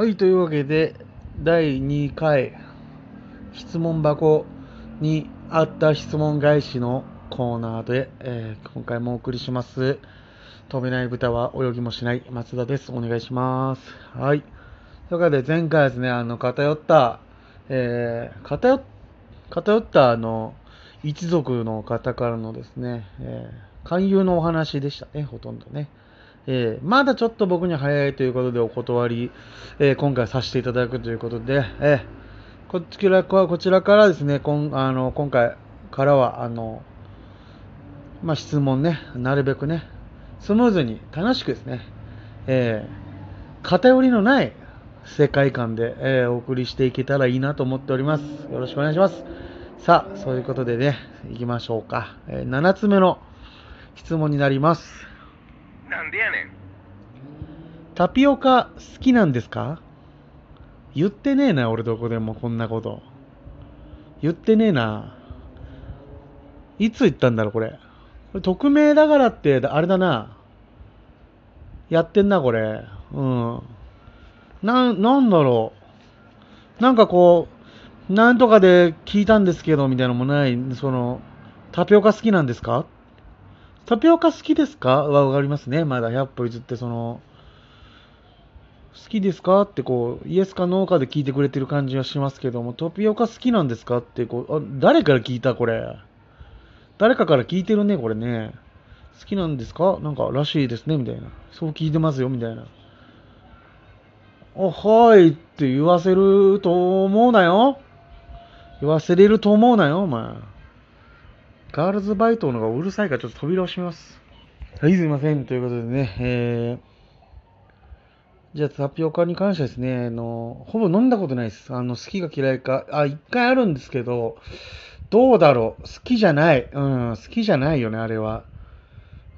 はい、というわけで、第2回、質問箱にあった質問返しのコーナーで、えー今回もお送りします。飛べない豚は泳ぎもしない松田です。お願いします。はい。というわけで、前回ですね、あの、偏った、えー偏っ偏った、あの、一族の方からのですね、えー勧誘のお話でしたね、ほとんどね。えーまだちょっと僕には早いということでお断り、えー今回させていただくということで、えーこちらこちらからですね、こんあの今回からは、あの、まあ、質問ね、なるべくね、スムーズに楽しくですね、えー偏りのない世界観で、えーお送りしていけたらいいなと思っております。よろしくお願いします。さあ、そういうことでね、行きましょうか。え7つ目の質問になります。でやねん。タピオカ好きなんですか？言ってねえな、俺どこでもこんなこと。言ってねえな。いつ言ったんだろう、これ。これ匿名だからって、あれだな。やってんな、これ。うん。な、なんだろう。なんかこう、なんとかで聞いたんですけど、みたいなのもない、その、タピオカ好きなんですか？タピオカ好きですか？はわかりますね。まだ100歩譲って、その、好きですか？ってこう、イエスかノーかで聞いてくれてる感じはしますけども、タピオカ好きなんですか？ってこう、あ誰から聞いたこれ？誰かから聞いてるね、これね。好きなんですか？なんからしいですね、みたいな。そう聞いてますよ、みたいな。あ、はいって言わせると思うなよ。言わせれると思うなよ、お前。ガールズバイトの方がうるさいからちょっと扉を閉めます。はい、すいません。ということでね、えー、じゃあタピオカに関してはですね、あの、ほぼ飲んだことないです。あの、好きか嫌いか、あ、一回あるんですけど、どうだろう？好きじゃない。うん、好きじゃないよね、あれは。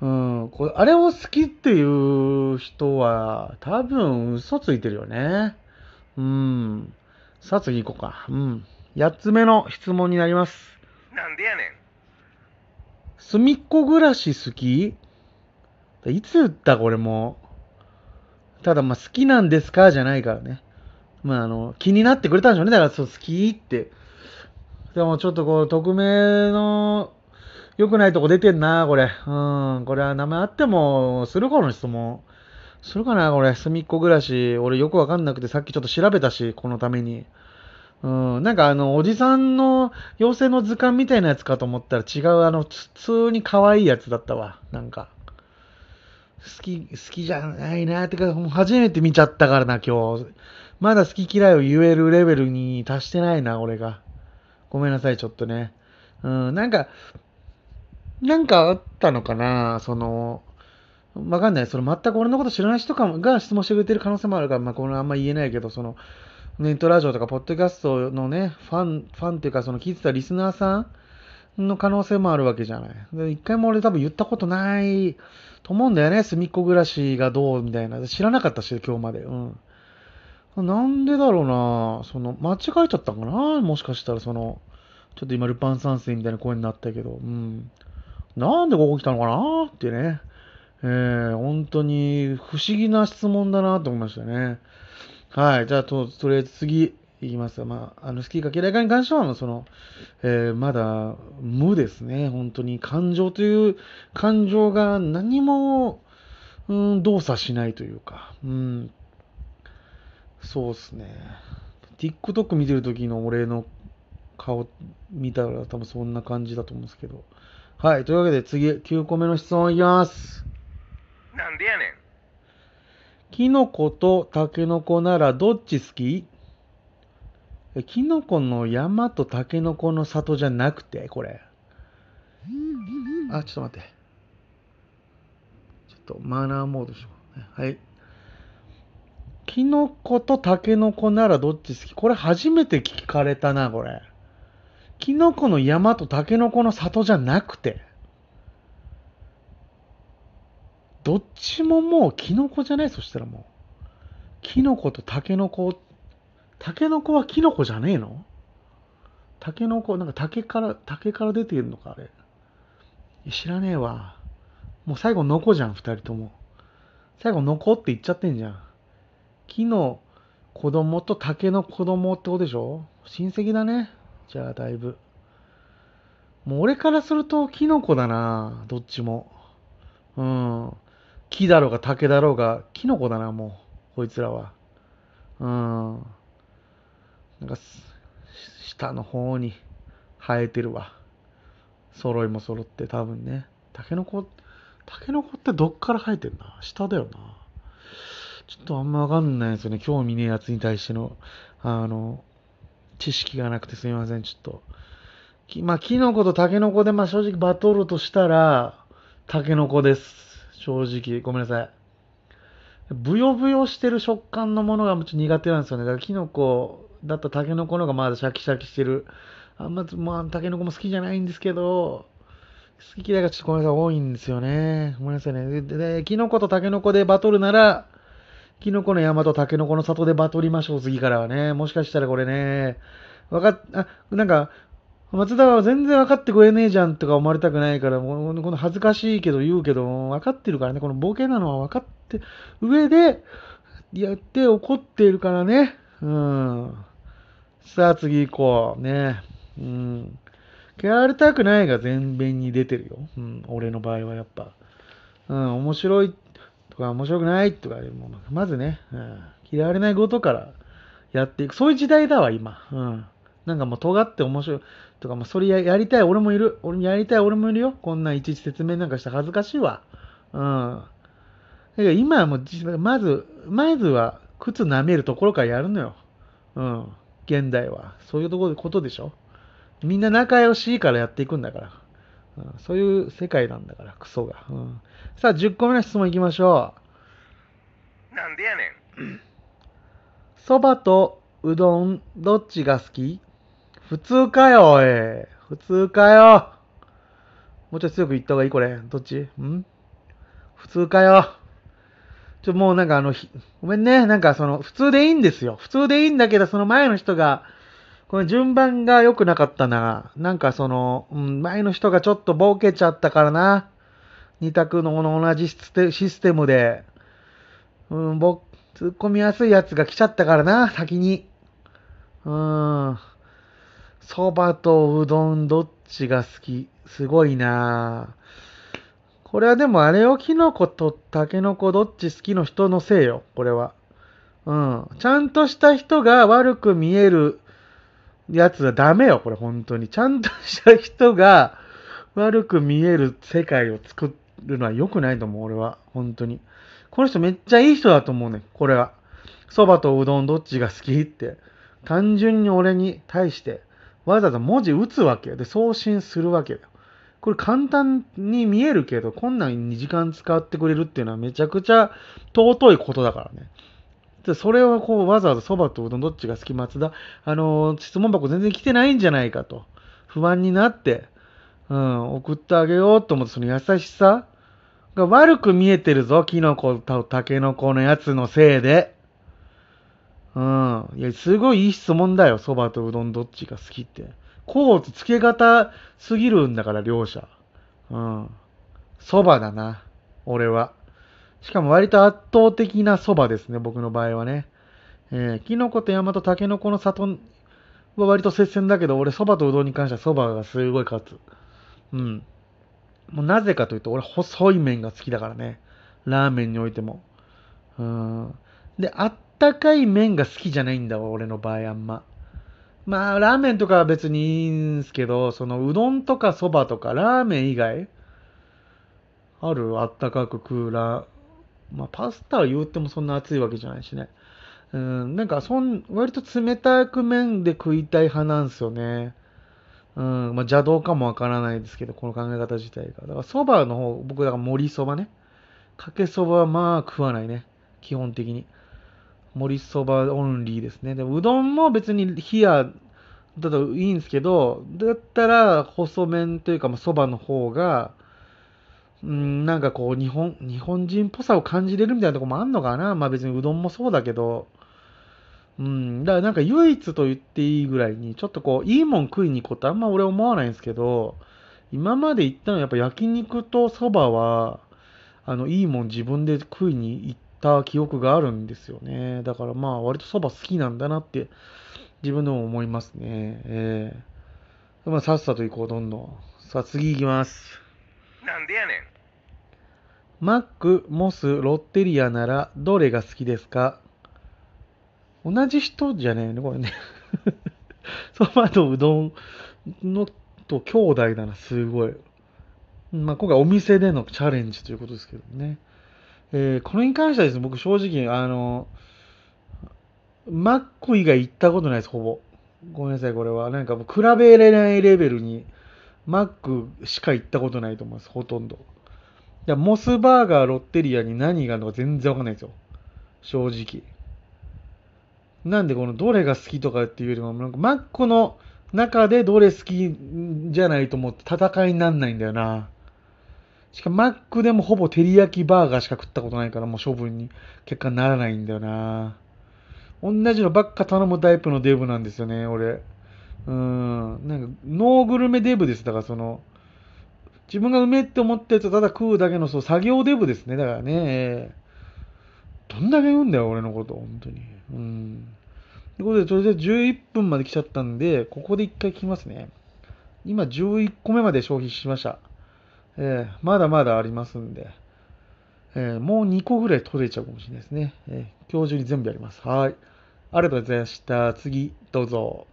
うん、これあれを好きっていう人は、多分嘘ついてるよね。うん。さあ次行こうか。うん。八つ目の質問になります。なんでやねん。隅っこ暮らし好き？いつ言ったこれもう？ただまあ好きなんですかじゃないからね。まああの、気になってくれたんでしょうね。だからそう好きって。でもちょっとこう、匿名の良くないとこ出てんな、これ。うん。これは名前あっても、するこの質問。するかな、これ。隅っこ暮らし。俺よくわかんなくてさっきちょっと調べたし、このために。うん、なんかあの、おじさんの妖精の図鑑みたいなやつかと思ったら違う、あの、普通に可愛いやつだったわ。なんか。好き、好きじゃないなっ。てか、もう初めて見ちゃったからな、今日。まだ好き嫌いを言えるレベルに達してないな、俺が。ごめんなさい、ちょっとね。うん、なんか、なんかあったのかな、その、わかんない。その全く俺のこと知らない人かもが質問してくれてる可能性もあるから、まあ、これあんま言えないけど、その、ネットラジオとかポッドキャストのね、ファン、ファンっていうか、その聞いてたリスナーさんの可能性もあるわけじゃない。で一回も俺多分言ったことないと思うんだよね。隅っこ暮らしがどうみたいな。知らなかったし、今日まで。うん。なんでだろうなその、間違えちゃったのかな？もしかしたらその、ちょっと今、ルパン三世みたいな声になったけど、うん。なんでここ来たのかな？ってね。えー、本当に不思議な質問だなと思いましたね。はい。じゃあ、と、とりあえず次、いきます。まあ、あの、好きか嫌いかに関しては、その、えーまだ、無ですね。本当に、感情という感情が何も、うん、動作しないというか、うん。そうですね。TikTok 見てる時の俺の顔見たら多分そんな感じだと思うんですけど。はい。というわけで次、9個目の質問いきます。なんでやねん。キノコとタケノコならどっち好き？えキノコの山とタケノコの里じゃなくて、これ。あ、ちょっと待って。ちょっとマナーモードしよう。はい。キノコとタケノコならどっち好き？これ初めて聞かれたな、これ。キノコの山とタケノコの里じゃなくて。どっちももうキノコじゃない？そしたらもう。キノコとタケノコ、タケノコはキノコじゃねえの？タケノコ、なんか竹から、竹から出てるのかあれ。知らねえわ。もう最後ノコじゃん、二人とも。最後ノコって言っちゃってんじゃん。キノ子供と竹の子供ってことでしょ？親戚だね。じゃあ、だいぶ。もう俺からするとキノコだな。どっちも。うん。木だろうが竹だろうが、キノコだな、もう。こいつらは。うん。なんか、下の方に生えてるわ。揃いも揃って多分ね。タケノコ、タケノコってどっから生えてんだ？下だよな。ちょっとあんまわかんないですよね。興味ねえやつに対しての、あの、知識がなくてすみません、ちょっと。きまあ、キノコとタケノコで、まあ正直バトルとしたら、タケノコです。正直。ごめんなさい。ブヨブヨしてる食感のものがちょっと苦手なんですよね。だからキノコだったらタケノコの方がまだシャキシャキしてる。あんま、まあ、タケノコも好きじゃないんですけど、好き嫌いがちょっとごめんなさい、多いんですよね。ごめんなさいね。で、でキノコとタケノコでバトルなら、キノコの山とタケノコの里でバトりましょう、次からはね。もしかしたらこれね、わかっ、あ、なんか、松田は全然分かってくれねえじゃんとか思われたくないから、この恥ずかしいけど言うけど、分かってるからね、このボケなのは分かって、上でやって怒っているからね。うん。さあ次行こう。ね。うん。嫌われたくないが全面に出てるよ。うん。俺の場合はやっぱ。うん。面白いとか面白くないとか、まずね、うん、嫌われないことからやっていく。そういう時代だわ、今。うん。なんかもう尖って面白いとか、もうそれややりたい俺もいる。俺もやりたい俺もいるよ。こんなんいちいち説明なんかして恥ずかしいわ。うん。だから今はもう実、まず、まずは靴舐めるところからやるのよ。うん。現代は。そういうところことでしょ。みんな仲良しいからやっていくんだから。うん、そういう世界なんだから、クソが。うん、さあ、10個目の質問いきましょなんでやねん。う。そばとうどん、どっちが好き？普通かよ、おい。普通かよ。もうちょい強く言った方がいいこれ。どっち？ん？普通かよ。ちょ、もうなんかあの、ごめんね。なんかその、普通でいいんですよ。普通でいいんだけど、その前の人が、この順番が良くなかったな。なんかその、うん、前の人がちょっとボケちゃったからな。二択のこの同じシステムで、うん、ぼ、突っ込みやすいやつが来ちゃったからな、先に。うん。そばとうどんどっちが好きすごいなこれはでもあれよ、キノコとタケノコどっち好きの人のせいよ、これは。うん。ちゃんとした人が悪く見えるやつはダメよ、これ本当に。ちゃんとした人が悪く見える世界を作るのは良くないと思う、俺は。本当に。この人めっちゃいい人だと思うね、これは。蕎麦とうどんどっちが好きって。単純に俺に対して、わざわざ文字打つわけ。で、送信するわけだよ。これ簡単に見えるけど、こんなんに時間使ってくれるっていうのはめちゃくちゃ尊いことだからね。でそれをこうわざわざそばとうどんどっちが好き松田、あのー質問箱全然来てないんじゃないかと。不安になって、うん、送ってあげようと思って、その優しさが悪く見えてるぞ、キノコとタケノコのやつのせいで。うん。いや、すごいいい質問だよ、そばとうどんどっちが好きって。コーツつけ方すぎるんだから、両者。うん。そばだな、俺は。しかも割と圧倒的なそばですね、僕の場合はね。えー、キノコと山とタケノコの里は割と接戦だけど、俺そばとうどんに関してはそばがすごい勝つ。うん。もうなぜかというと、俺細い麺が好きだからね。ラーメンにおいても。うん。で、あったかい麺が好きじゃないんだわ、俺の場合あんま。まあ、ラーメンとかは別にいいんすけど、そのうどんとかそばとかラーメン以外あるあったかく食うラまあ、パスタは言ってもそんな熱いわけじゃないしね。うん、なんかそん、割と冷たく麺で食いたい派なんですよね。うん、まあ邪道かもわからないですけど、この考え方自体が。だから蕎麦の方、僕だから盛り蕎麦ね。かけ蕎麦はまあ食わないね。基本的に。盛り蕎麦オンリーですね。でうどんも別に冷やだといいんですけど、だったら細麺というか、まあ、蕎麦の方が、うん、なんかこう日本、日本人っぽさを感じれるみたいなとこもあんのかな。まあ別にうどんもそうだけど、うん、だからなんか唯一と言っていいぐらいに、ちょっとこう、いいもん食いに行こうってあんま俺思わないんですけど、今まで行ったのはやっぱ焼肉と蕎麦は、あの、いいもん自分で食いに行ってた記憶があるんですよね。だからまあ割とそば好きなんだなって自分でも思いますね。ええまあさっさと行こう、どんどん。さあ次行きます。なんでやねん。マック、モス、ロッテリアならどれが好きですか？同じ人じゃねえね、これね。そばとうどんのと兄弟だな、すごい。まあ、今回お店でのチャレンジということですけどね。えーこれに関してはですね、僕正直、あの、マック以外行ったことないです、ほぼ。ごめんなさい、これは。なんかもう比べれないレベルに、マックしか行ったことないと思います、ほとんど。いや、モスバーガー、ロッテリアに何があるのか全然わかんないですよ。正直。なんでこのどれが好きとかっていうよりも、なんかマックの中でどれ好きじゃないと思って戦いになんないんだよな。しかもマックでもほぼ照り焼きバーガーしか食ったことないからもう処分に結果ならないんだよな。同じのばっか頼むタイプのデブなんですよね、俺。うん。なんか、ノーグルメデブです。だからその、自分がうめって思ったやつをただ食うだけのそう作業デブですね。だからね。どんだけ言うんだよ、俺のこと、本当に。うん。ということで、とりあえず11分まで来ちゃったんで、ここで一回切りますね。今11個目まで消費しました。えーまだまだありますんで、えーもう2個ぐらい取れちゃうかもしれないですね。えー今日中に全部やります。はい。ありがとうございました。次、どうぞ。